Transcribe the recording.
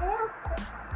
answer